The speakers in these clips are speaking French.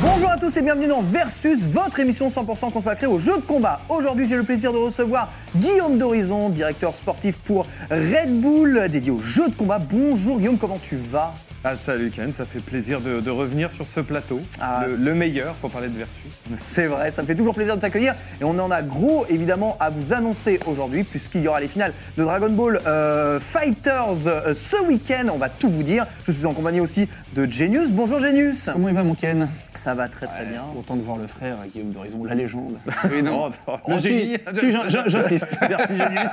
Bonjour à tous et bienvenue dans Versus, votre émission 100% consacrée aux jeux de combat. Aujourd'hui, j'ai le plaisir de recevoir Guillaume d'Horizon, directeur sportif pour Red Bull, dédié aux jeux de combat. Bonjour Guillaume, comment tu vas? Ah salut Ken, ça fait plaisir de, de revenir sur ce plateau, Ah, le, meilleur pour parler de Versus. C'est vrai, ça me fait toujours plaisir de t'accueillir et on en a gros évidemment à vous annoncer aujourd'hui puisqu'il y aura les finales de Dragon Ball euh, Fighters euh, ce week-end. On va tout vous dire. Je suis en compagnie aussi de Genius. Bonjour Genius. Comment il va mon Ken? Ça va très très bien. Content de voir le frère Guillaume d'Horizon, la légende. Oui, non. Oh, oh, Non, si, génie. si, j'in- j'in- J'insiste. Merci Génius.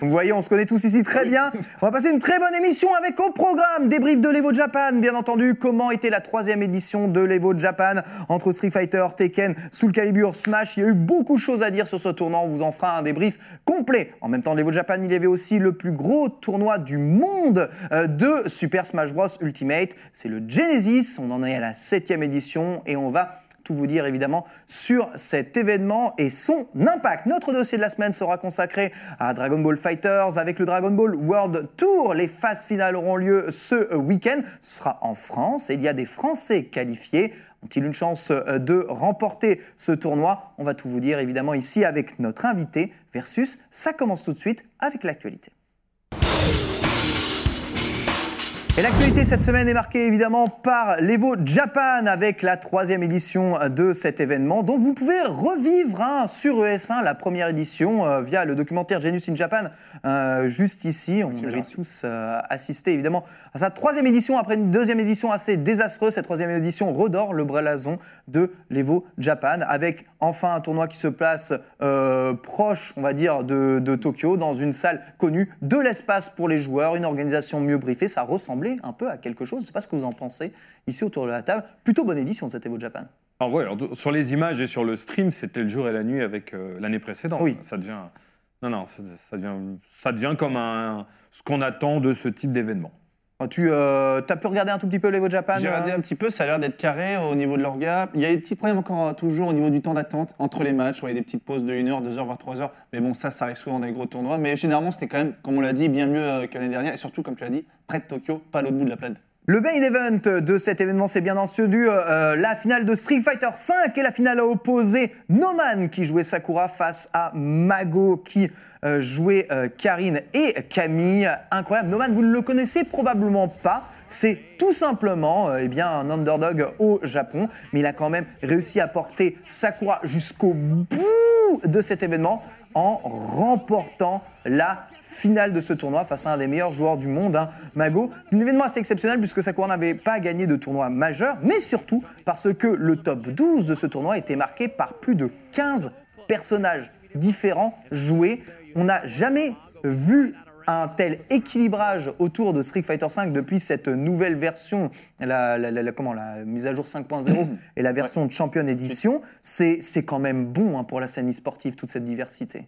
Vous voyez, on se connaît tous ici très bien. On va passer une très bonne émission avec au programme de l'Evo Japan, bien entendu. Comment était la troisième édition de l'Evo Japan entre Street Fighter, Tekken, Soul Calibur, Smash? Il y a eu beaucoup de choses à dire sur ce tournoi. On vous en fera un débrief complet. En même temps, l'Evo Japan, il y avait aussi le plus gros tournoi du monde euh, de Super Smash Bros Ultimate. C'est le Genesis. On en est à la septième édition et on va vous dire évidemment sur cet événement et son impact. Notre dossier de la semaine sera consacré à Dragon Ball Fighters avec le Dragon Ball World Tour. Les phases finales auront lieu ce week-end. Ce sera en France et il y a des Français qualifiés. Ont-ils une chance euh, de remporter ce tournoi? On va tout vous dire évidemment ici avec notre invité versus ça commence tout de suite avec l'actualité. Et l'actualité cette semaine est marquée évidemment par l'Evo Japan avec la troisième édition de cet événement dont vous pouvez revivre hein, sur ES1 la première édition euh, via le documentaire Genius in Japan euh, juste ici. On avait tous euh, assisté évidemment à sa troisième édition après une deuxième édition assez désastreuse. Cette troisième édition redore le blason de l'Evo Japan avec enfin un tournoi qui se place euh, proche, on va dire, de, de Tokyo dans une salle connue, de l'espace pour les joueurs, une organisation mieux briefée. Ça ressemblait un peu à quelque chose. Je ne sais pas ce que vous en pensez ici autour de la table. Plutôt bonne édition de cet Evo Japan. Alors ouais, alors, sur les images et sur le stream, c'était le jour et la nuit avec euh, l'année précédente. Oui. Ça devient, non non, ça, ça devient, ça devient comme un, ce qu'on attend de ce type d'événement. Tu as pu regarder un tout petit peu l'Evo Japan J'ai regardé euh un petit peu, ça a l'air d'être carré au niveau de l'orga. Il y a des petits problèmes encore euh, toujours au niveau du temps d'attente entre les matchs. Il y a des petites pauses de 1 heure, 2 heures, voire 3 heures. Mais bon, ça, ça arrive souvent dans les gros tournois. Mais généralement, c'était quand même, comme on l'a dit, bien mieux euh, que l'année dernière. Et surtout, comme tu l'as dit, près de Tokyo, pas à l'autre bout de la planète. Le main event de cet événement, c'est bien entendu euh, la finale de Street Fighter V et la finale a opposé Noman qui jouait Sakura face à Mago qui euh, jouait euh, Karine et Camille. Incroyable. Noman, vous ne le connaissez probablement pas. C'est tout simplement euh, eh un underdog au Japon, mais il a quand même réussi à porter Sakura jusqu'au bout de cet événement en remportant la finale de ce tournoi face à un des meilleurs joueurs du monde, hein, Mago. Un événement assez exceptionnel puisque Sakura n'avait pas gagné de tournoi majeur, mais surtout parce que le top 12 de ce tournoi était marqué par plus de 15 personnages différents joués. On n'a jamais vu un tel équilibrage autour de Street Fighter V depuis cette nouvelle version, la, la- la- la- comment, la mise à jour 5.0 et la version de Champion Edition. C'est quand même bon hein, pour la scène sportive, toute cette diversité.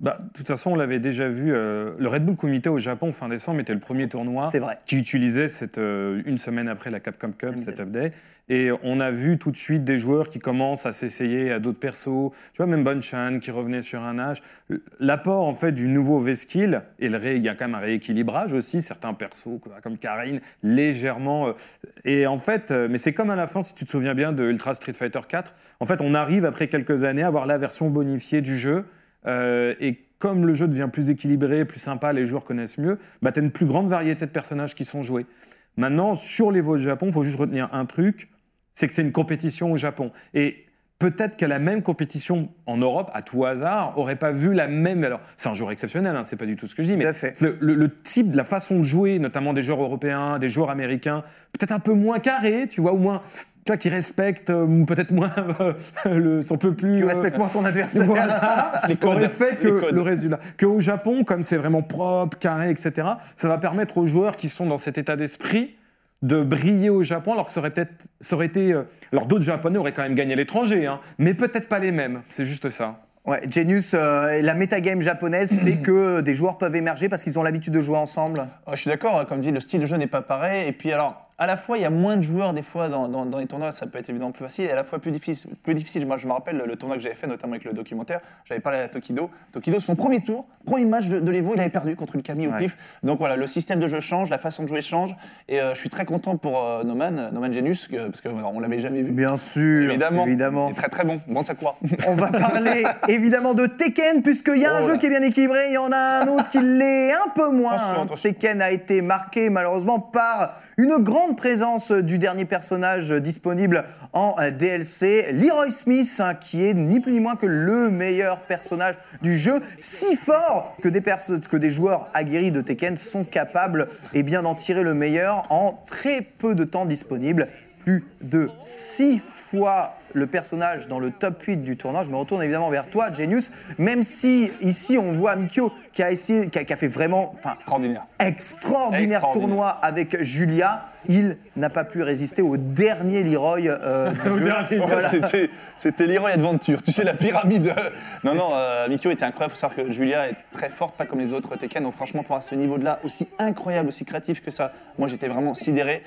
Bah, de toute façon, on l'avait déjà vu. euh, le Red Bull Comité au Japon fin décembre était le premier tournoi C'est vrai. qui utilisait cette euh, une semaine après la Capcom Cup, Exact. cet update. Et on a vu tout de suite des joueurs qui commencent à s'essayer à d'autres persos. Tu vois, même Bonchan qui revenait sur un âge. L'apport en fait du nouveau V-Skill et le ré- il y a quand même un rééquilibrage aussi. Certains persos comme Karine légèrement. euh, et en fait, euh, mais c'est comme à la fin, si tu te souviens bien de Ultra Street Fighter 4. En fait, on arrive après quelques années à avoir la version bonifiée du jeu. Euh, et comme le jeu devient plus équilibré, plus sympa, les joueurs connaissent mieux, bah, tu as une plus grande variété de personnages qui sont joués. Maintenant, sur les vols Japon, il faut juste retenir un truc, c'est que c'est une compétition au Japon. Et peut-être que la même compétition en Europe, à tout hasard, aurait pas vu la même... Alors, c'est un joueur exceptionnel, hein, c'est pas du tout ce que je dis, mais le, le- le type, la façon de jouer, notamment des joueurs européens, des joueurs américains, peut-être un peu moins carré, tu vois, ou moins... Tu vois, qui respectent euh, peut-être moins euh, le, son peu plus... Tu euh, respectes moins ton adversaire. voilà, Les codes. fait que Les codes. le résultat. Qu'au Japon, comme c'est vraiment propre, carré, etc., ça va permettre aux joueurs qui sont dans cet état d'esprit de briller au Japon, alors que ça aurait peut-être, ça aurait été, alors d'autres Japonais auraient quand même gagné à l'étranger, hein, mais peut-être pas les mêmes. C'est juste ça. Ouais, Genius, euh, la metagame japonaise fait que des joueurs peuvent émerger parce qu'ils ont l'habitude de jouer ensemble. Oh, je suis d'accord, comme dit, le style de jeu n'est pas pareil. Et puis alors, à la fois, il y a moins de joueurs des fois dans, dans- dans les tournois, ça peut être évidemment plus facile, et à la fois plus difficile. Plus difficile. Moi, je me rappelle le, tournoi que j'avais fait, notamment avec le documentaire, j'avais parlé à Tokido. Tokido, son premier tour, premier match de, de l'Evo, il avait perdu contre le Camille au Ouais. pif. Donc voilà, le système de jeu change, la façon de jouer change, et euh, je suis très content pour euh, Noman, Noman Genius, que- parce qu'on on l'avait jamais vu. Bien sûr, Évidemment. évidemment. Il est très très bon. Bon Sakura. On va parler évidemment de Tekken, puisqu'il y a un Oh jeu là. qui est bien équilibré, il y en a un autre qui l'est un peu moins. Attention, attention. Tekken a été marqué malheureusement par une grande présence du dernier personnage disponible en DLC, Leroy Smith, hein, qui est ni plus ni moins que le meilleur personnage du jeu, si fort que des, perso- que des joueurs aguerris de Tekken sont capables eh bien, d'en tirer le meilleur en très peu de temps disponible plus de 6 fois le personnage dans le top 8 du tournoi. Je me retourne évidemment vers toi, Genius, même si ici on voit Mikio qui a, essayé, qui a, qui a fait vraiment enfin, Extraordinaire. extraordinaire, Extraordinaire. tournoi avec Julia. Il n'a pas pu résister au dernier Leroy. euh. Voilà. C'était, Leroy Adventure, tu sais, la pyramide. non, non, euh, Mikio était incroyable. faut savoir que Julia est très forte, pas comme les autres Tekken. Donc, franchement, pour à ce niveau-là, aussi incroyable, aussi créatif que ça, moi j'étais vraiment sidéré.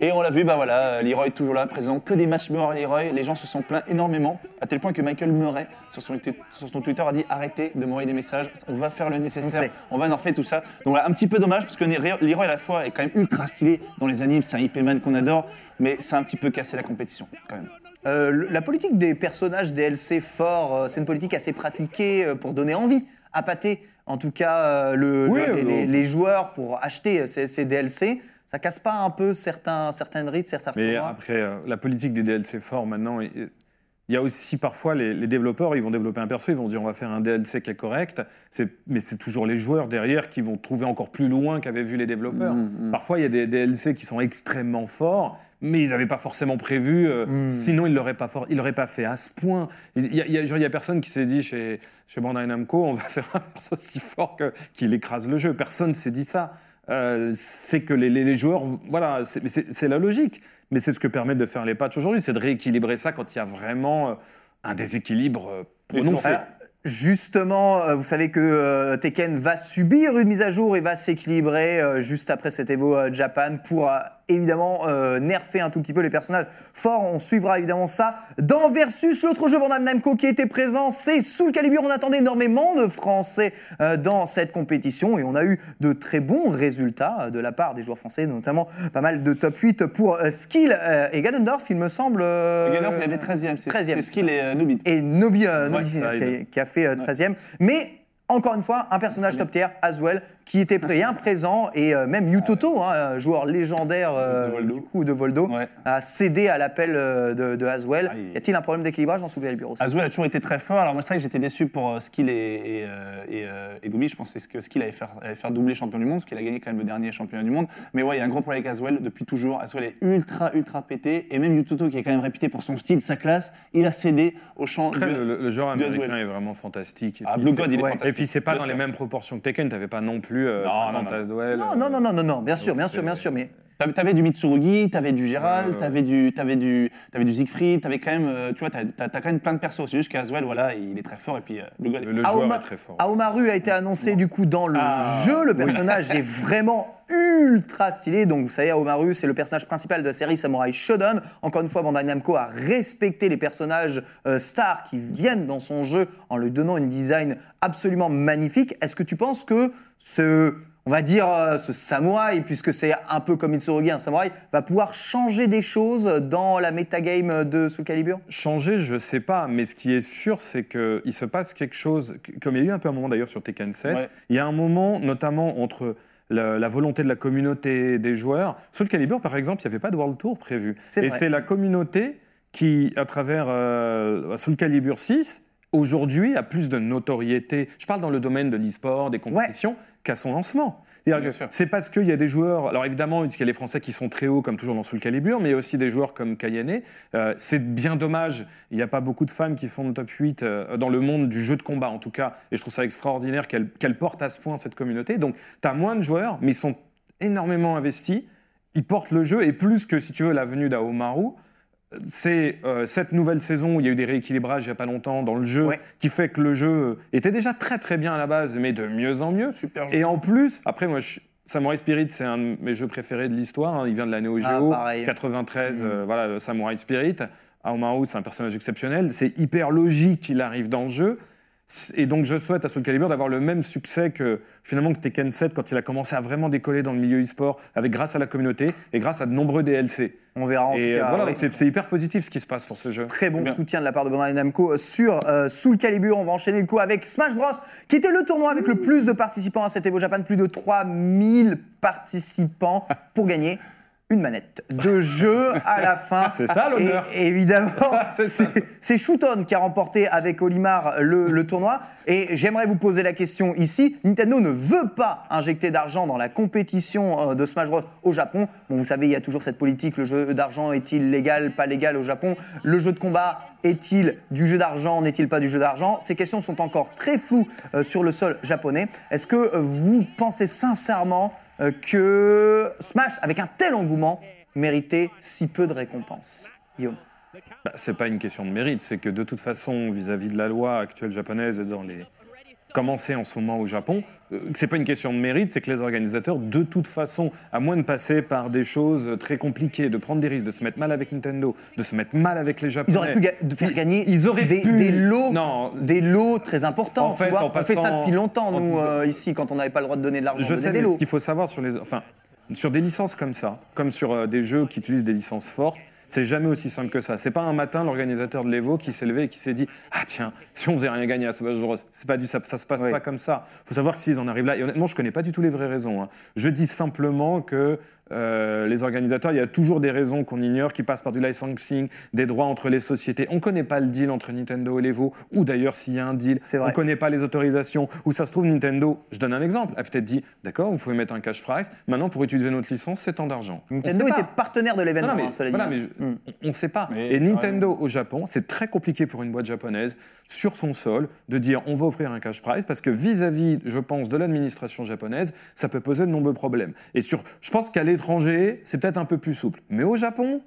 Et on l'a vu, bah voilà, Leroy toujours là, présent, que des matchs Murray Leroy. Les gens se sont plaints énormément, à tel point que Michael Murray, sur son, sur son Twitter, a dit arrêtez de m'envoyer des messages, on va faire le nécessaire, on, va en refaire tout ça. Donc voilà, un petit peu dommage, parce que Leroy à la fois est quand même ultra stylé dans les animes, c'est un IP man qu'on adore, mais c'est un petit peu cassé la compétition, quand même. Euh, la politique des personnages DLC forts, euh, c'est une politique assez pratiquée euh, pour donner envie à pâter, en tout cas, euh, le- Oui, le- les, euh, joueurs pour acheter euh, ces, ces DLC. Ça casse pas un peu certains, certaines rites, certains Mais après, euh, la politique des DLC forts maintenant, il il y a aussi parfois les, les développeurs, ils vont développer un perso, ils vont se dire on va faire un DLC qui est correct, mais c'est toujours les joueurs derrière qui vont trouver encore plus loin qu'avaient vu les développeurs. Mm, Parfois, il y a des DLC qui sont extrêmement forts, mais ils n'avaient pas forcément prévu, euh, Mm. sinon ils ne l'auraient pas, pas fait à ce point. Il y a, y a- genre, il y a personne qui s'est dit chez, chez Bandai Namco on va faire un perso si fort qu'il écrase le jeu. Personne s'est dit ça. Euh, c'est que les, les- les joueurs, voilà, c'est la logique. Mais c'est ce que permettent de faire les patchs aujourd'hui, c'est de rééquilibrer ça quand il y a vraiment euh, un déséquilibre euh, prononcé. Justement, vous savez que euh, Tekken va subir une mise à jour et va s'équilibrer euh, juste après cet Evo Japan pour évidemment euh, nerfer un tout petit peu les personnages forts. On suivra évidemment ça dans Versus, l'autre jeu Bandai Namco qui était présent, c'est Soul Calibur. On attendait énormément de Français euh, dans cette compétition et on a eu de très bons résultats euh, de la part des joueurs français, notamment pas mal de top 8 pour euh, Skill et Ganondorf, il me semble. Ganondorf, il avait 13 e c'est 13e. c'est Skill et Nubit. et Nobi, Ouais, qui, a, aide. qui a fait euh, 13e. Mais encore une fois, un personnage top tier, Aswell, qui était bien présent et euh, même Yutoto, hein, euh, joueur légendaire euh, De Voldo. du coup de Voldo, Ouais. a cédé à l'appel euh, de, de Aswell. Aïe. Y a-t-il un problème d'équilibrage dans Calibur aussi Azul a toujours été très fort. Alors moi, c'est vrai que j'étais déçu pour Skill et, et, et, et Doumi. Je pensais que Skill allait faire, allait faire doubler champion du monde, parce qu'il a gagné quand même le dernier championnat du monde. Mais ouais, il y a un gros problème avec Aswell depuis toujours. Aswell est ultra, ultra pété. Et même Yutoto, qui est quand même réputé pour son style, sa classe, il a cédé au champ Après, du- le, le- de américain Aswell. est vraiment fantastique. Ah, Blue God, il est ouais. fantastique. Puis c'est pas dans les sûr. mêmes proportions que Tekken, t'avais pas non plus euh, Non, 50 non, non. Aswell, non, euh, non, non, non, non, bien sûr, donc bien sûr, bien sûr, mais T'avais t'avais du Mitsurugi, t'avais du Gérald, Ouais, ouais. t'avais du, t'avais du, t'avais du Siegfried, t'avais quand même, euh, tu vois, t'as t'as- t'as quand même plein de persos. C'est juste qu'Aswell, voilà, il est très fort et puis euh, Le, le Aoma- joueur est très fort. Aomaru a été annoncé du coup dans le Ah, jeu. Le personnage est vraiment ultra stylé. Donc vous savez, Aomaru, c'est le personnage principal de la série Samurai Shodown. Encore une fois, Bandai Namco a respecté les personnages euh, stars qui viennent dans son jeu en lui donnant une design absolument magnifique. Est-ce que tu penses que ce on va dire euh, ce samouraï, puisque c'est un peu comme Itsurugi, un samouraï, va pouvoir changer des choses dans la metagame de Soul Calibur? Changer, je sais pas, mais ce qui est sûr, c'est qu'il se passe quelque chose, comme il y a eu un peu un moment d'ailleurs sur Tekken 7, Ouais. il y a un moment notamment entre la, la volonté de la communauté des joueurs. Soul Calibur, par exemple, il n'y avait pas de World Tour prévu. Et c'est la communauté qui, à travers euh, Soul Calibur 6, aujourd'hui a plus de notoriété. Je parle dans le domaine de l'e-sport, des compétitions, qu'à son lancement. C'est parce qu'il y a des joueurs. Alors évidemment, il y a les Français qui sont très hauts, comme toujours dans Soul Calibur, mais il y a aussi des joueurs comme Kayane. Euh, c'est bien dommage. Il n'y a pas beaucoup de femmes qui font le top 8 euh, dans le monde du jeu de combat, en tout cas. Et je trouve ça extraordinaire qu'elles qu'elles portent à ce point cette communauté. Donc, tu as moins de joueurs, mais ils sont énormément investis. Ils portent le jeu, et plus que, si tu veux, la venue d'Aomaru, c'est euh, cette nouvelle saison où il y a eu des rééquilibrages il n'y a pas longtemps dans le jeu, Ouais. qui fait que le jeu était déjà très très bien à la base, mais de mieux en mieux. super. Et en plus, après, moi, je- Samurai Spirit, c'est un de mes jeux préférés de l'histoire. hein. Il vient de la Neo Ah, Geo, pareil. 93, euh, voilà, Samurai Spirit. Aomaru, c'est un personnage exceptionnel. C'est hyper logique qu'il arrive dans le jeu. Et donc, je souhaite à Soul Calibur d'avoir le même succès que finalement que Tekken 7 quand il a commencé à vraiment décoller dans le milieu e-sport, avec grâce à la communauté et grâce à de nombreux DLC. On verra en et tout euh, cas. voilà, ouais. c'est c'est hyper positif ce qui se passe pour ce jeu. Très bon Bien. soutien de la part de Bandai Namco sur euh, Soul Calibur. On va enchaîner le coup avec Smash Bros, qui était le tournoi avec le plus de participants à cet Evo Japan, plus de 3000 participants pour gagner une manette de jeu à la fin. C'est ça, l'honneur. Et évidemment, C'est Shooton qui a remporté avec Olimar le, le tournoi. Et j'aimerais vous poser la question ici. Nintendo ne veut pas injecter d'argent dans la compétition euh, de Smash Bros au Japon. Bon, vous savez, il y a toujours cette politique. Le jeu d'argent est-il légal, pas légal au Japon? Le jeu de combat est-il du jeu d'argent, n'est-il pas du jeu d'argent? Ces questions sont encore très floues euh, sur le sol japonais. Est-ce que vous pensez sincèrement que Smash, avec un tel engouement, méritait si peu de récompenses. Guillaume. Bah, c'est pas une question de mérite, c'est que de toute façon, vis-à-vis de la loi actuelle japonaise et dans les commencées en ce moment au Japon, euh, c'est pas une question de mérite, c'est que les organisateurs, de toute façon, à moins de passer par des choses très compliquées, de prendre des risques, de se mettre mal avec Nintendo, de se mettre mal avec les Japonais. Ils auraient pu ga- faire gagner ils auraient des, pu- des lots, Non. des lots très importants. En fait, vois. en on fait ça depuis longtemps, nous, euh, ici, quand on n'avait pas le droit de donner de l'argent. Je sais, mais des ce lots. qu'il faut savoir sur les, enfin, sur des licences comme ça, comme sur euh, des jeux qui utilisent des licences fortes, c'est jamais aussi simple que ça. C'est pas un matin l'organisateur de l'Evo qui s'est levé et qui s'est dit ah tiens si on faisait rien gagner à Smash Bros. C'est pas du ça, ça se passe Oui. pas comme ça. Faut savoir que s'ils en arrivent là et honnêtement je connais pas du tout les vraies raisons. hein. Je dis simplement que euh, les organisateurs, il y a toujours des raisons qu'on ignore qui passent par du licensing, des droits entre les sociétés. On connaît pas le deal entre Nintendo et l'Evo, ou d'ailleurs s'il y a un deal, C'est vrai. on connaît pas les autorisations. Ou ça se trouve Nintendo, je donne un exemple, a peut-être dit d'accord, vous pouvez mettre un cash price. Maintenant pour utiliser notre licence, c'est tant d'argent. Nintendo était pas. partenaire de l'événement, Non, non, mais, hein, cela dit. voilà, mais je- Mm. on ne sait pas. Mais, et ouais. Nintendo au Japon, c'est très compliqué pour une boîte japonaise sur son sol de dire on va offrir un cash prize parce que vis-à-vis, je pense, de l'administration japonaise, ça peut poser de nombreux problèmes. Et sur, je pense qu'à c'est peut-être un peu plus souple. Mais au Japon,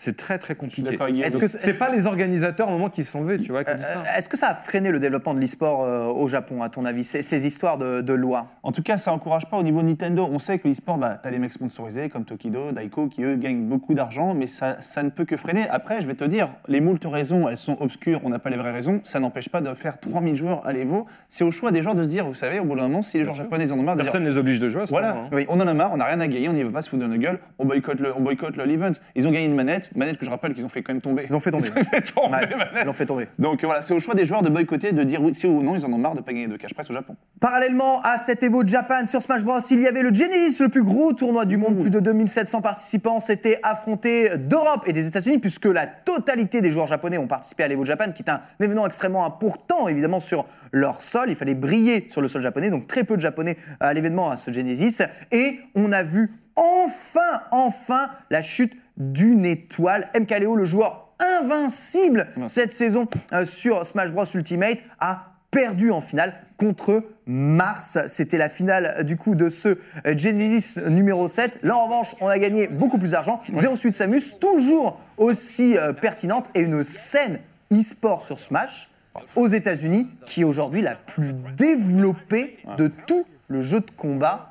c'est très très compliqué. Est-ce Donc, que c'est est-ce- pas les organisateurs au moment qui se sont levés, tu vois, qui disent ça. Euh, Est-ce que ça a freiné le développement de l'e-sport euh, au Japon, à ton avis, ces, ces histoires de, de loi En tout cas, ça encourage pas au niveau Nintendo. On sait que l'e-sport, bah, tu as les mecs sponsorisés comme Tokido, Daiko, qui eux gagnent beaucoup d'argent, mais ça, ça ne peut que freiner. Après, je vais te dire, les moultes raisons, elles sont obscures, on n'a pas les vraies raisons. Ça n'empêche pas de faire 3000 joueurs à l'Evo. C'est au choix des joueurs de se dire, vous savez, au bout d'un moment, si les joueurs japonais ils en ont marre de Personne ne les oblige de jouer à ce voilà, moment, hein. Oui. on en a marre, on n'a rien à gagner, on n'y va pas se foutre dans la gueule, on boycotte le, on boycotte le l'event. Ils ont gagné une manette, manette que je rappelle qu'ils ont fait quand même tomber. Ils ont fait tomber. Ils ont fait tomber, Ouais, manette. Ils l'ont fait tomber. Donc voilà, c'est au choix des joueurs de boycotter, de dire oui, si ou non, ils en ont marre de pas gagner de cash prize au Japon. Parallèlement à cet Evo Japan sur Smash Bros, il y avait le Genesis, le plus gros tournoi du monde. Plus de 2700 participants s'étaient affrontés d'Europe et des États-Unis, puisque la totalité des joueurs japonais ont participé à l'Evo Japan, qui est un événement extrêmement important, évidemment, sur leur sol. Il fallait briller sur le sol japonais, donc très peu de Japonais à l'événement, à ce Genesis. Et on a vu enfin, enfin, la chute d'une étoile. MKLeo, le joueur invincible cette saison euh, sur Smash Bros Ultimate, a perdu en finale contre Mars. C'était la finale euh, du coup de ce euh, Genesis numéro 7. Là en revanche, on a gagné beaucoup plus d'argent. Zero Suite Samus, toujours aussi euh, pertinente et une scène e-sport sur Smash aux États-Unis qui est aujourd'hui la plus développée de tout le jeu de combat.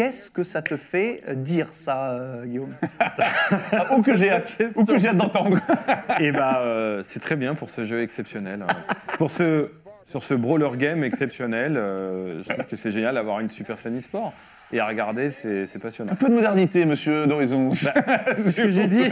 Qu'est-ce que ça te fait euh, dire ça, euh, Guillaume? Ah, ou que j'ai hâte, ou que j'ai hâte d'entendre. Et bah, euh, c'est très bien pour ce jeu exceptionnel. hein. pour ce, sur ce brawler game exceptionnel, euh, je trouve que c'est génial d'avoir une super scène e-sport. Et à regarder, c'est passionnant. Un peu de modernité, monsieur d'Horizon. C'est ce que j'ai dit.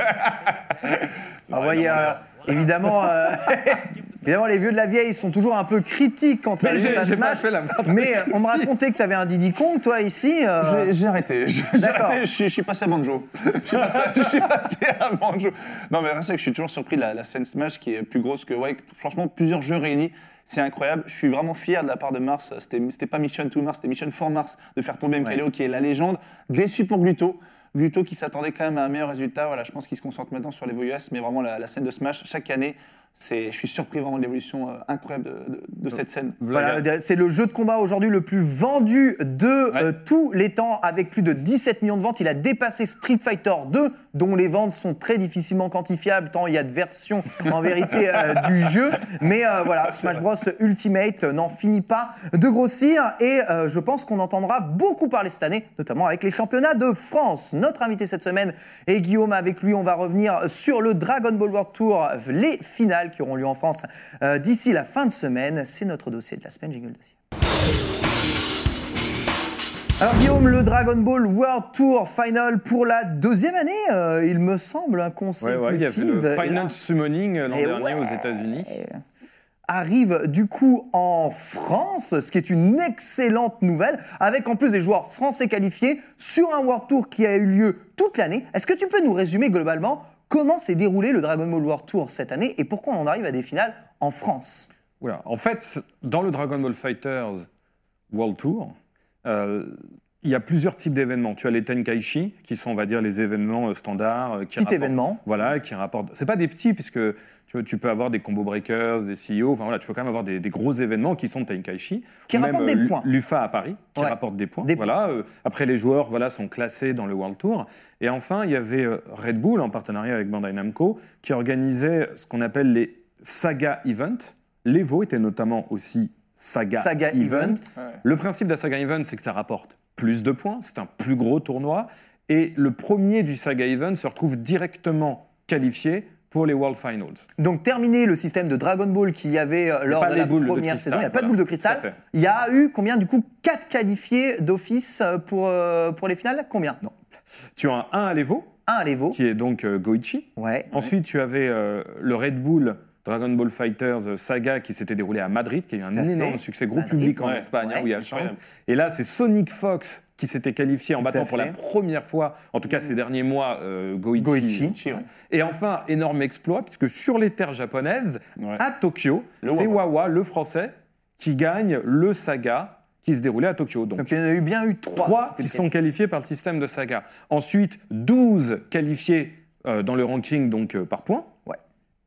Ah ouais, il y a- évidemment, euh, évidemment, les vieux de la vieille sont toujours un peu critiques quand Mais pas Smash. fait la Mais euh, on me racontait que tu avais un Diddy Kong, toi, ici. euh, J'ai- arrêté. D'accord. arrêté. Je suis, je suis passé à Banjo. Je suis passé, je suis passé à Banjo. Non, mais c'est que je suis toujours surpris de la, la scène Smash qui est plus grosse que, ouais, franchement, plusieurs jeux réunis. C'est incroyable. Je suis vraiment fier de la part de Mars. C'était pas Mission to Mars, c'était Mission for Mars de faire tomber MKLeo qui est la légende. Déçu pour Gluto. Gluto qui s'attendait quand même à un meilleur résultat. Voilà, je pense qu'il se concentre maintenant sur les US, mais vraiment la, la scène de Smash chaque année. C'est, je suis surpris vraiment de l'évolution euh, incroyable de, de- de cette scène. Voilà, c'est le jeu de combat aujourd'hui le plus vendu de Ouais. euh, tous les temps, avec plus de 17 millions de ventes. Il a dépassé Street Fighter 2, dont les ventes sont très difficilement quantifiables, tant il y a de versions en vérité euh, du jeu. Mais euh, voilà, Smash Bros Ultimate n'en finit pas de grossir, et euh, je pense qu'on entendra beaucoup parler cette année, notamment avec les championnats de France. Notre invité cette semaine est Guillaume. Avec lui, on va revenir sur le Dragon Ball World Tour, les finales qui auront lieu en France euh, d'ici la fin de semaine. C'est notre dossier de la semaine, jingle dossier. Alors Guillaume, le Dragon Ball World Tour Final pour la deuxième année, euh, il me semble, un Ouais, consécutive. ouais, il y a fait le Final Summoning euh, l'an Et dernier ouais. aux États-Unis. arrive du coup en France, ce qui est une excellente nouvelle, avec en plus des joueurs français qualifiés sur un World Tour qui a eu lieu toute l'année. Est-ce que tu peux nous résumer globalement comment s'est déroulé le Dragon Ball World Tour cette année et pourquoi on arrive à des finales en France? Voilà. En fait, dans le Dragon Ball Fighters World Tour, euh, il y a plusieurs types d'événements. Tu as les Tenkaichi, qui sont, on va dire, les événements euh, standards. euh, Qui Petit événement. Voilà, qui rapportent. C'est pas des petits, puisque tu, vois, tu peux avoir des combo breakers, des CEO. Enfin voilà, tu peux quand même avoir des, des gros événements qui sont Tenkaichi. Qui Ou rapportent même, des euh, points. L'UFA à Paris, qui Ouais. rapporte des points. Des voilà. euh, après, les joueurs voilà, sont classés dans le World Tour. Et enfin, il y avait Red Bull, en partenariat avec Bandai Namco, qui organisait ce qu'on appelle les Saga Event. L'Evo était notamment aussi Saga, Saga Event. le principe de la Saga Event, c'est que ça rapporte plus de points, c'est un plus gros tournoi, et le premier du Saga Event se retrouve directement qualifié pour les World Finals. Donc terminé le système de Dragon Ball qu'il y avait euh, lors de la de première saison, il n'y a pas de boule de cristal. Il y a eu combien du coup 4 qualifiés d'office euh, pour, euh, pour les finales? Combien? Non. Tu as un à l'Evo, Un à l'Evo. qui est donc euh, Goichi. Ouais. Ensuite, tu avais euh, le Red Bull Dragon Ball Fighters euh, Saga qui s'était déroulé à Madrid, qui a eu un Tout à fait. énorme succès, gros Madrid, public en ouais. Espagne, hein, Ouais. où il y a le champ. Incroyable. Et là, c'est Sonic Fox qui s'était qualifié en Tout battant pour la première fois, en tout cas ces derniers mois, euh, Goichi. Goichi. Chi, ouais. Et enfin, énorme exploit, puisque sur les terres japonaises, Ouais. à Tokyo, c'est Wawa. Le français, qui gagne le saga qui se déroulait à Tokyo. Donc, Donc il y en a eu bien eu 3. trois qui sont qualifiés par le système de saga. Ensuite, 12 qualifiés euh, dans le ranking donc euh, par points.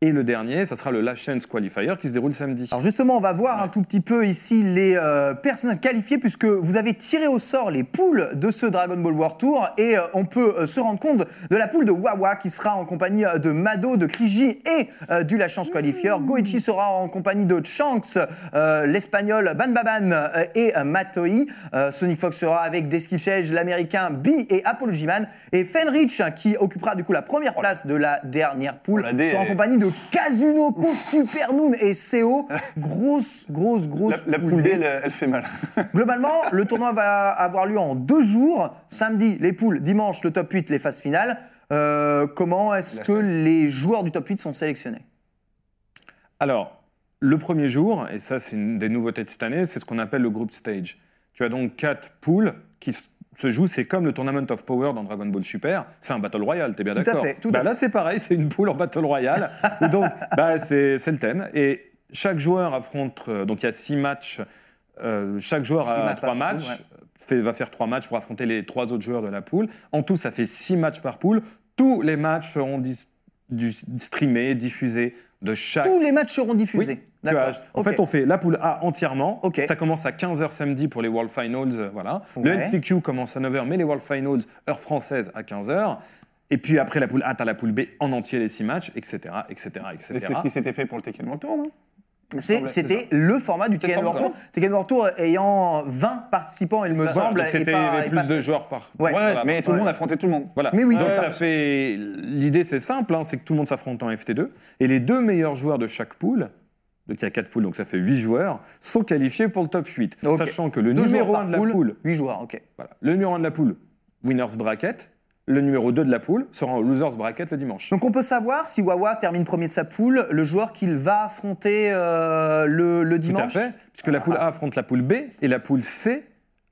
Et le dernier, ça sera le Last Chance Qualifier qui se déroule samedi. Alors justement, on va voir un tout petit peu ici les euh, personnes qualifiées puisque vous avez tiré au sort les poules de ce Dragon Ball World Tour et euh, on peut euh, se rendre compte de la poule de Wawa qui sera en compagnie euh, de Mado, de Kriji et euh, du La Chance Qualifier. Goichi sera en compagnie de Shanks, euh, l'espagnol Banbaban euh, et euh, Matoi. Euh, Sonic Fox sera avec Deskilchej, l'américain B et Apollo G-Man. Et Fenrich hein, qui occupera du coup la première place de la dernière poule sera en compagnie de Kazunoko, Super Noon et CO. Grosse, grosse, grosse La, la poule D, elle, elle fait mal. Globalement, le tournoi va avoir lieu en deux jours. Samedi, les poules. Dimanche, le top 8, les phases finales. Euh, comment est-ce que les joueurs du top 8 sont sélectionnés? Alors, le premier jour, et ça c'est une des nouveautés de cette année, c'est ce qu'on appelle le group stage. Tu as donc quatre poules qui se jouent, c'est comme le Tournament of Power dans Dragon Ball Super, c'est un Battle Royale, t'es bien Tout à d'accord fait, tout à bah. Là c'est pareil, c'est une poule en Battle Royale, où donc bah, c'est c'est le thème. Et chaque joueur affronte, euh, donc il y a six matchs, euh, chaque joueur Six a matchs trois matchs, fait- va faire trois matchs pour affronter les trois autres joueurs de la poule. En tout, ça fait six matchs par poule. Tous les matchs seront dis- du- streamés, diffusés de chaque Tous les matchs seront diffusés. oui. As- en fait, on fait la poule A entièrement. Ok. Ça commence à 15h samedi pour les World Finals. euh, Voilà. Le. LCQ commence à 9h, mais les World Finals, heure française, à 15h. Et puis après la poule A, tu as la poule B en entier, les six matchs, etc. etc., etc. Et c'est ce qui s'était fait pour le Tekken World Tour, non? C'était le format du Tekken World. Tour. Tekken World Tour ayant 20 participants, il me ça. semble. C'était plus pas- de joueurs par. Ouais. Ouais, Voilà. mais tout le monde affrontait tout le monde. Voilà. Mais oui, Donc ça ça. fait. L'idée, c'est simple, hein, c'est que tout le monde s'affronte en FT2. Et les deux meilleurs joueurs de chaque poule, donc il y a quatre poules, donc ça fait huit joueurs, sont qualifiés pour le top 8. Ok. Sachant que le Deux numéro joueurs 1 par de la poule 8 joueurs, ok. Voilà. Le numéro 1 de la poule, Winners Bracket. Le numéro 2 de la poule sera en Losers Bracket le dimanche. Donc on peut savoir si Wawa termine premier de sa poule, le joueur qu'il va affronter euh, le, le Tout à dimanche. fait. Puisque la poule A affronte la poule B et la poule C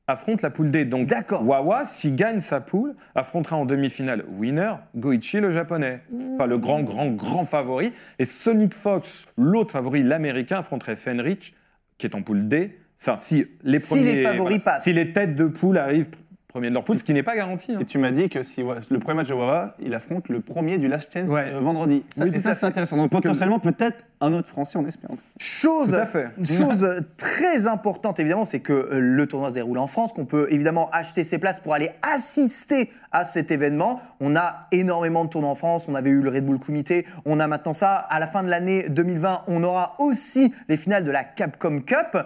affronte la poule D. Donc. Wawa, s'il gagne sa poule, affrontera en demi-finale Winner, Goichi le japonais. Enfin le grand, grand, grand favori. Et Sonic Fox, l'autre favori, l'américain, affronterait Fenrich, qui est en poule D. Ça, si les Si premiers, les favoris passent. Si les têtes de poule arrivent premier de leur poule, ce qui n'est pas garanti. hein. Et tu m'as dit que si le premier match de Wawa, il affronte le premier du Last Chance Ouais. euh, vendredi. Ça, Oui, et tout ça, à c'est intéressant. Donc potentiellement, peut-être un autre Français, on espère. Chose, Tout à fait. chose très importante, évidemment, c'est que euh, le tournoi se déroule en France, qu'on peut évidemment acheter ses places pour aller assister à cet événement. On a énormément de tournois en France, on avait eu le Red Bull Comité, on a maintenant ça. À la fin de l'année 2020, on aura aussi les finales de la Capcom Cup.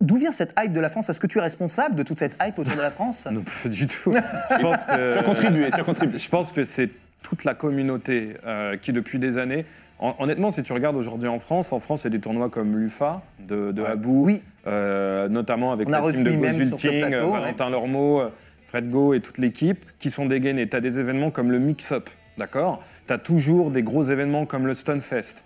D'où vient cette hype de la France? Est-ce que tu es responsable de toute cette hype autour de la France? Non, pas du tout. Je pense que, Tu as contribué, tu as contribué. Je pense que c'est toute la communauté euh, qui, depuis des années. hon- honnêtement, si tu regardes aujourd'hui en France, en France, il y a des tournois comme l'UFA de, de Ouais. Abou, Oui. euh, notamment avec la team de plateau, euh, ouais. Valentin Lormeau, Fred Go et toute l'équipe qui sont dégainés. Tu as des événements comme le Mix-Up, d'accord? Tu as toujours des gros événements comme le Stunfest.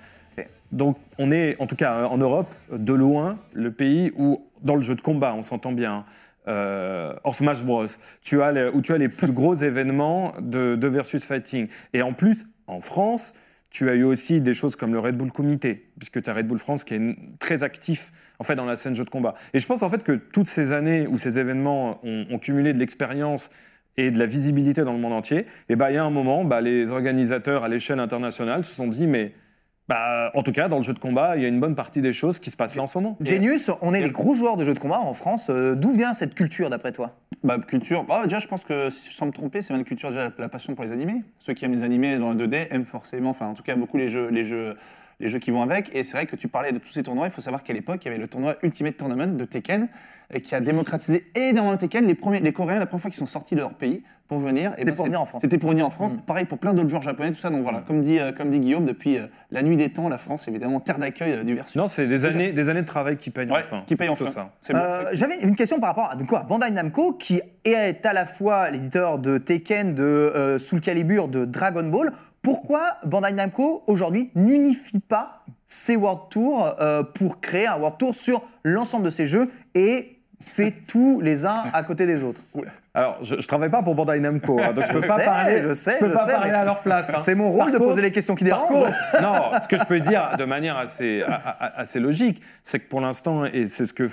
Donc, on est, en tout cas en Europe, de loin, le pays où, dans le jeu de combat, on s'entend bien, euh, hors Smash Bros, tu as où tu as les plus gros événements de, versus fighting. Et en plus, en France, tu as eu aussi des choses comme le Red Bull Comité, puisque tu as Red Bull France qui est très actif en fait, dans la scène jeu de combat. Et je pense en fait que toutes ces années où ces événements ont, cumulé de l'expérience et de la visibilité dans le monde entier, et ben, il y a un moment, bah, les organisateurs à l'échelle internationale se sont dit, mais bah, en tout cas, dans le jeu de combat, il y a une bonne partie des choses qui se passent là en ce moment. Genius, on est des gros joueurs de jeux de combat en France. Euh, D'où vient cette culture d'après toi? Bah, culture. Bah, déjà, je pense que, si- sans me tromper, c'est une culture, déjà, la, la passion pour les animés. Ceux qui aiment les animés dans le 2D aiment forcément, enfin, en tout cas, beaucoup les jeux, les jeux, les jeux qui vont avec. Et c'est vrai que tu parlais de tous ces tournois. Il faut savoir qu'à l'époque, il y avait le tournoi Ultimate Tournament de Tekken, euh, qui a démocratisé énormément le Tekken. Les, premiers, les Coréens, la première fois qu'ils sont sortis de leur pays pour venir. et C'était pour venir en France. C'était pour venir en France. Pareil pour plein d'autres joueurs japonais, tout ça. Donc voilà, comme dit, euh, comme dit Guillaume, depuis euh, la nuit des temps, la France, évidemment, terre d'accueil euh, du versus. Non, c'est des années, des années de travail qui payent Ouais, enfin. qui paye C'est enfin. ça. Bon. Euh, J'avais une question par rapport à de quoi Bandai Namco, qui est à la fois l'éditeur de Tekken, de euh, Soul Calibur, de Dragon Ball. Pourquoi Bandai Namco aujourd'hui n'unifie pas ses World Tours euh, pour créer un World Tour sur l'ensemble de ses jeux et fait tous les uns à côté des autres? Alors, je, je travaille pas pour Bandai Namco, hein, donc je peux Je pas sais, parler. je sais, peux je pas sais, parler à leur place. hein. C'est mon rôle Par de poser les questions qui dérangent. non, ce que je peux dire de manière assez, logique, c'est que pour l'instant, et c'est ce que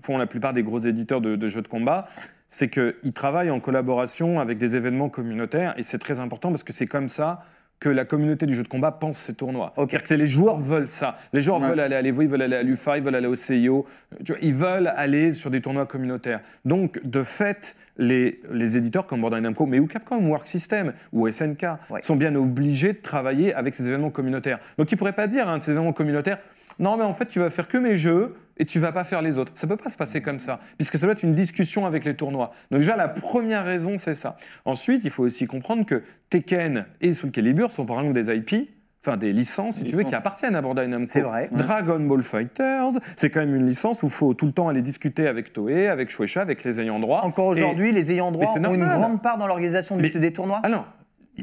font la plupart des gros éditeurs de, de jeux de combat, c'est qu'ils travaillent en collaboration avec des événements communautaires, et c'est très important parce que c'est comme ça que la communauté du jeu de combat pense ces tournois. C'est-à-dire que c'est les joueurs veulent ça. Les joueurs Ouais. veulent aller à l'Evo, ils veulent aller à l'UFA, ils veulent aller au CIO. Tu vois, ils veulent aller sur des tournois communautaires. Donc, de fait, les, les éditeurs comme Bandai Namco, mais ou Capcom, ou Arc System, ou SNK, Ouais. sont bien obligés de travailler avec ces événements communautaires. Donc, ils ne pourraient pas dire, hein, de ces événements communautaires, non, mais en fait, tu vas faire que mes jeux et tu vas pas faire les autres. Ça peut pas se passer comme ça, puisque ça doit être une discussion avec les tournois. Donc déjà, la première raison, c'est ça. Ensuite, il faut aussi comprendre que Tekken et Soul Calibur sont par exemple des IP, enfin des licences, si tu veux, qui appartiennent à Bandai Namco. C'est vrai. Dragon Ball Fighters, c'est quand même une licence où il faut tout le temps aller discuter avec Toei, avec Shueisha, avec les ayants droit. Encore aujourd'hui, les ayants droit ont une normal. grande part dans l'organisation Mais- des tournois? Ah non,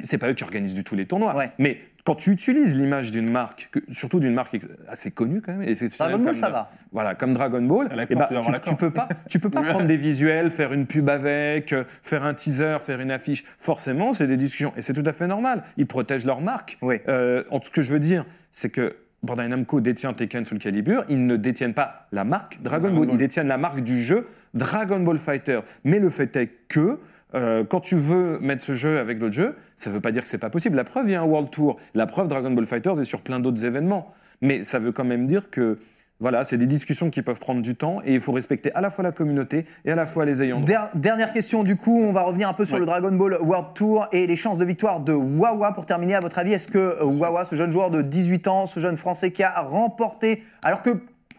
c'est pas eux qui organisent du tout les tournois. Ouais. Mais quand tu utilises l'image d'une marque, que- surtout d'une marque assez connue quand même, et exceptionnelle Dragon Ball, comme- ça va. Voilà, comme Dragon Ball, l'accord, eh ben, tu tu, peux pas, tu peux pas prendre des visuels, faire une pub avec, euh, faire un teaser, faire une affiche. Forcément, c'est des discussions et c'est tout à fait normal. Ils protègent leur marque. Oui. Euh, en tout ce que je veux dire, c'est que Bandai Namco détient Tekken Soul Calibur, ils ne détiennent pas la marque Dragon Dragon Ball, Ball. ils détiennent la marque du jeu Dragon Ball Fighter. Mais le fait est que euh, quand tu veux mettre ce jeu avec d'autres jeux, ça ne veut pas dire que c'est pas possible. La preuve, il y a un World Tour. La preuve, Dragon Ball Fighters est sur plein d'autres événements. Mais ça veut quand même dire que voilà, c'est des discussions qui peuvent prendre du temps et il faut respecter à la fois la communauté et à la fois les ayants droit. Der- dernière question, du coup, on va revenir un peu sur Ouais. le Dragon Ball World Tour et les chances de victoire de Wawa. Pour terminer, à votre avis, est-ce que Wawa, ce jeune joueur de 18 ans, ce jeune Français qui a remporté, alors que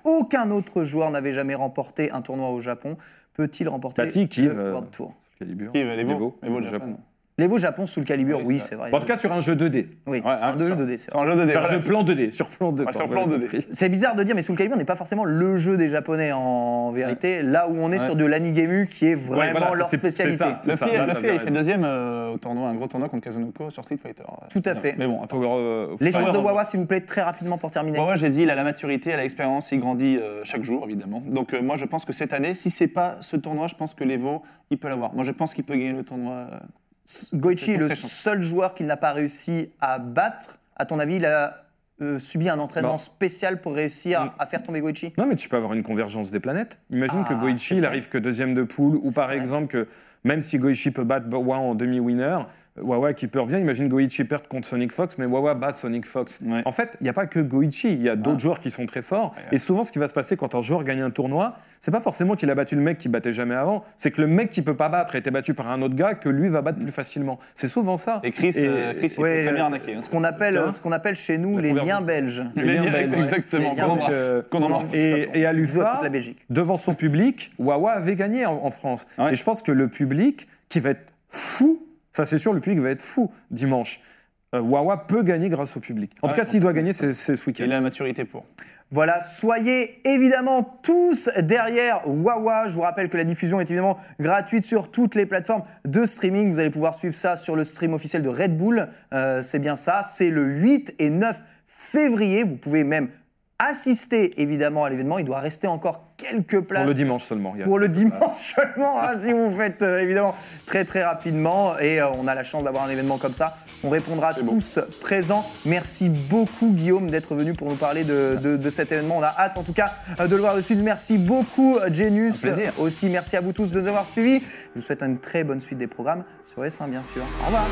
aucun autre joueur n'avait jamais remporté un tournoi au Japon, peut-il remporter Bah si, le euh, World Tour? Calibur, Qui, les veaux, les veaux, Japon. L'Evo Japon sous le calibre, Oui, c'est vrai. Bon, en tout cas, sur un jeu 2D. oui, Ouais, un hein, jeu ça- 2D, c'est C'est vrai. un jeu de Sur un jeu plan 2D. Sur plan 2D. Ouais, sur plan j'ai 2D. compris. C'est bizarre de dire, mais Soul Calibur n'est pas forcément le jeu des Japonais en vérité, là où on est Ouais. sur de l'anigemu qui est vraiment voilà, leur spécialité. ça. Le ça, fait, le fait, deuxième euh, au tournoi, un gros tournoi contre Kazunoko sur Street Fighter. Tout à fait. Mais bon, après, Faut, euh, Les chances de. Wawa, s'il vous plaît, très rapidement pour terminer. Moi, j'ai dit, il a la maturité, il a l'expérience, il grandit euh, chaque jour, évidemment. Donc, moi, je pense que cette année, si c'est pas ce tournoi, je pense que l'Evo, il peut l'avoir. Moi, je pense qu'il peut gagner le tournoi. Goichi est le seul joueur qu'il n'a pas réussi à battre. À ton avis, il a euh, subi un entraînement Bon. spécial pour réussir Mm. à faire tomber Goichi Non, mais tu peux avoir une convergence des planètes. Imagine Ah, que Goichi, il arrive que deuxième de poule, ou par vrai. exemple que même si Goichi peut battre Wawa en demi-winner, Wawa qui peut revenir, imagine Goichi perd contre Sonic Fox, mais Wawa bat Sonic Fox. Ouais. En fait, il n'y a pas que Goichi, il y a d'autres Ah. joueurs qui sont très forts. Ouais. Et souvent, ce qui va se passer quand un joueur gagne un tournoi, c'est pas forcément qu'il a battu le mec qui battait jamais avant, c'est que le mec qui peut pas battre a été battu par un autre gars que lui va battre plus facilement. C'est souvent ça. Et Chris, Et- euh, Chris il Ouais, peut très bien euh, arnaquer. hein. ce qu'on appelle, ce qu'on appelle chez nous les liens belges. Les Les liens liens, belges, exactement, Les liens qu'on belges. embrasse. Euh, qu'on embrasse. Et, et à l'UFA, devant son public, Wawa avait gagné en, en France. Ouais. Et je pense que le public, qui va être fou, ça c'est sûr, le public va être fou dimanche. Euh, Wawa peut gagner grâce au public. En tout cas, s'il doit gagner, c'est c'est ce week-end. Il a la maturité pour. Voilà, soyez évidemment tous derrière Wawa. Je vous rappelle que la diffusion est évidemment gratuite sur toutes les plateformes de streaming. Vous allez pouvoir suivre ça sur le stream officiel de Red Bull. Euh, c'est bien ça. C'est le 8 et 9 février. Vous pouvez même assister évidemment à l'événement. Il doit rester encore quelques places. Pour le dimanche seulement. il y a- Pour le dimanche seulement, hein, si vous faites euh, évidemment très très rapidement. Et euh, on a la chance d'avoir un événement comme ça. On répondra tous présents. Merci beaucoup Guillaume d'être venu pour nous parler de, de- de cet événement. On a hâte en tout cas euh, de le voir de suite. Merci beaucoup Genius. Plaisir. Aussi merci à vous tous de nous avoir suivis. Je vous souhaite une très bonne suite des programmes sur S1 bien sûr. Au revoir.